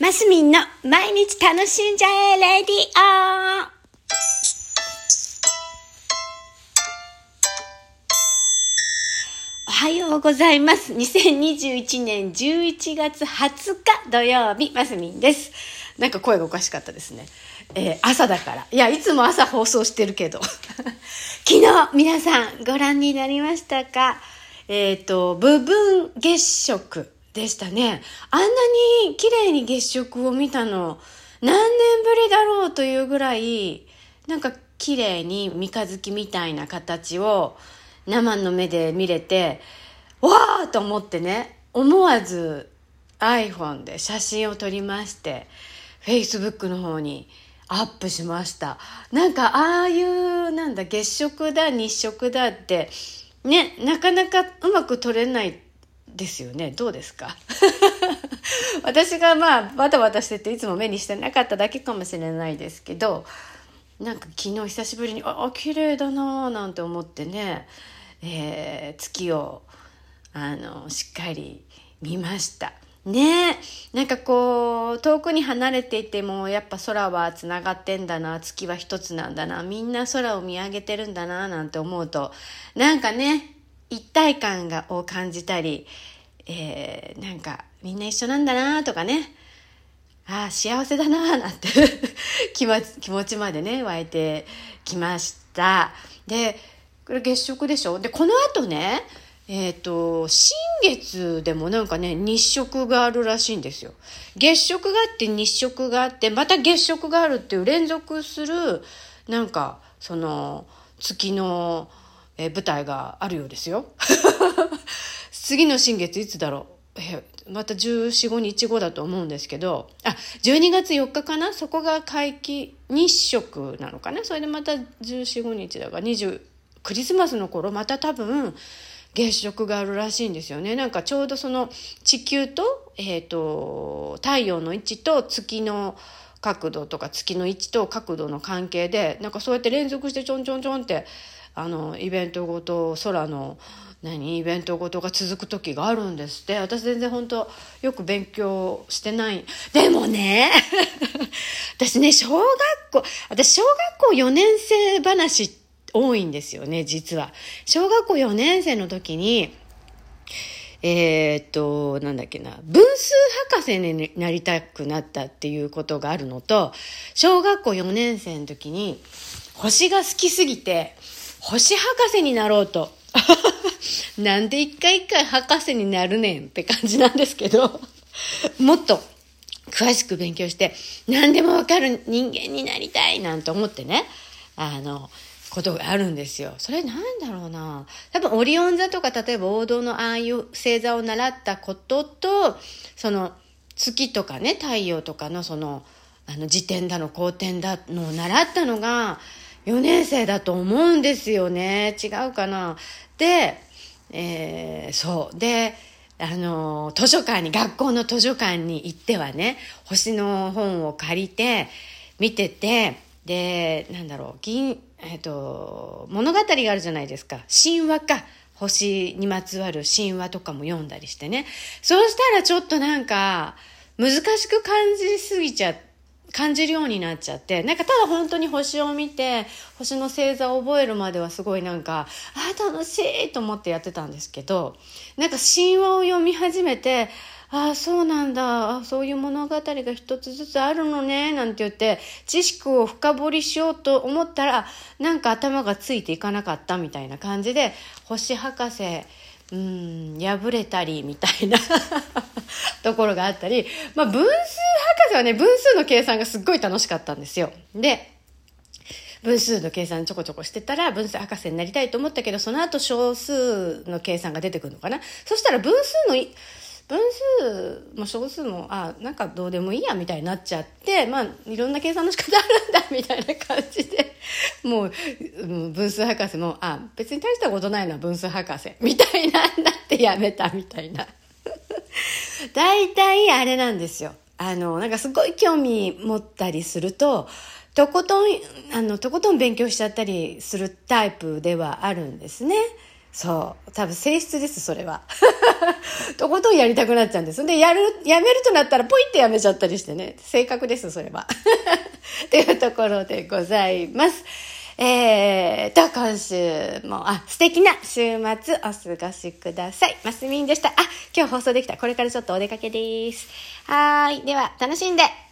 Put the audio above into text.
マスミンの毎日楽しんじゃえレディオおはようございます。2021年11月20日土曜日、マスミンです。なんか声がおかしかったですね。えー朝だから。いや、いつも朝放送してるけど。昨日、皆さんご覧になりましたか？えっ、と、部分月食でしたね。あんなに綺麗に月食を見たの、何年ぶりだろうというぐらい、なんか綺麗に三日月みたいな形を生の目で見れて、わーと思ってね、思わず iPhone で写真を撮りまして、Facebook の方にアップしました。なんかああいう、なんだ、月食だ、日食だって、ね、なかなかうまく撮れないですよね。どうですか？私がまあ、バタバタしてていつも目にしてなかっただけかもしれないですけど、なんか昨日久しぶりに、あ、あ綺麗だなぁなんて思ってね、えー月を、あの、しっかり見ました。ね。なんかこう、遠くに離れていても、やっぱ空はつながってんだな、月は一つなんだな、みんな空を見上げてるんだな、なんて思うと、なんかね、一体感がを感じたり、えーなんかみんな一緒なんだな、とかね、ああ、幸せだな、なんて 気持ち気持ちまでね、湧いてきました。で、これ月食でしょ？で、この後ね、えっ、と、新月でもなんかね、日食があるらしいんですよ。月食があって日食があって、また月食があるっていう連続する、なんか、その、月の、えー舞台があるようですよ。次の新月いつだろう？えまた14、5日後だと思うんですけど、あ、12月4日かな？そこが皆既日食なのかな？それでまた14、5日だから20、クリスマスの頃また多分月食があるらしいんですよね。なんかちょうどその地球と、えっ、と、太陽の位置と月の角度とか月の位置と角度の関係で、なんかそうやって連続してちょんちょんちょんって、あの、イベントごと、空の、何イベントごとが続く時があるんですって。私全然本当よく勉強してない。でもね、私ね、小学校、私小学校4年生話多いんですよね、実は。小学校4年生の時に、えーっと、なんだっけな、分数博士になりたくなったっていうことがあるのと、小学校4年生の時に、星が好きすぎて、星博士になろうと。なんで一回一回博士になるねんって感じなんですけど、もっと詳しく勉強して、何でもわかる人間になりたいなんて思ってね、あの、ことがあるんですよ。それなんだろうな。多分オリオン座とか例えば王道のああいう星座を習ったことと、その月とかね、太陽とかのその、あの時点だの後点だのを習ったのが4年生だと思うんですよね。違うかな。で、えーそう。で、あの、図書館に、学校の図書館に行ってはね、星の本を借りて、見てて、で、なんだろう、銀、えっ、と、物語があるじゃないですか。神話か。星にまつわる神話とかも読んだりしてね。そうしたらちょっとなんか、難しく感じすぎちゃって感じるようになっちゃって、なんかただ本当に星を見て、星の星座を覚えるまではすごいなんか、ああ、楽しいと思ってやってたんですけど、なんか神話を読み始めて、ああ、そうなんだ、あそういう物語が一つずつあるのね、なんて言って、知識を深掘りしようと思ったら、なんか頭がついていかなかったみたいな感じで、星博士、うん、破れたりみたいな ところがあったり、まあ分数博士はね、分数の計算がすっごい楽しかったんですよ。で、分数の計算ちょこちょこしてたら分数博士になりたいと思ったけど、その後小数の計算が出てくるのかな。そしたら分数の、分数も小数も、あ、なんかどうでもいいやみたいになっちゃって、まあ、いろんな計算の仕方あるんだみたいな感じで、もう、分数博士も、あ、別に大したことないな、分数博士、みたいな、なってやめたみたいな。大体あれなんですよ。あの、なんかすごい興味持ったりすると、とことん、あの、とことん勉強しちゃったりするタイプではあるんですね。そう。多分性質です、それは。とことんやりたくなっちゃうんです。で、やる、やめるとなったらポイってやめちゃったりしてね。性格です、それは。というところでございます。えーと、今週も、あ、素敵な週末お過ごしください。マスミンでした。あ、今日放送できた。これからちょっとお出かけです。はーい。では、楽しんで。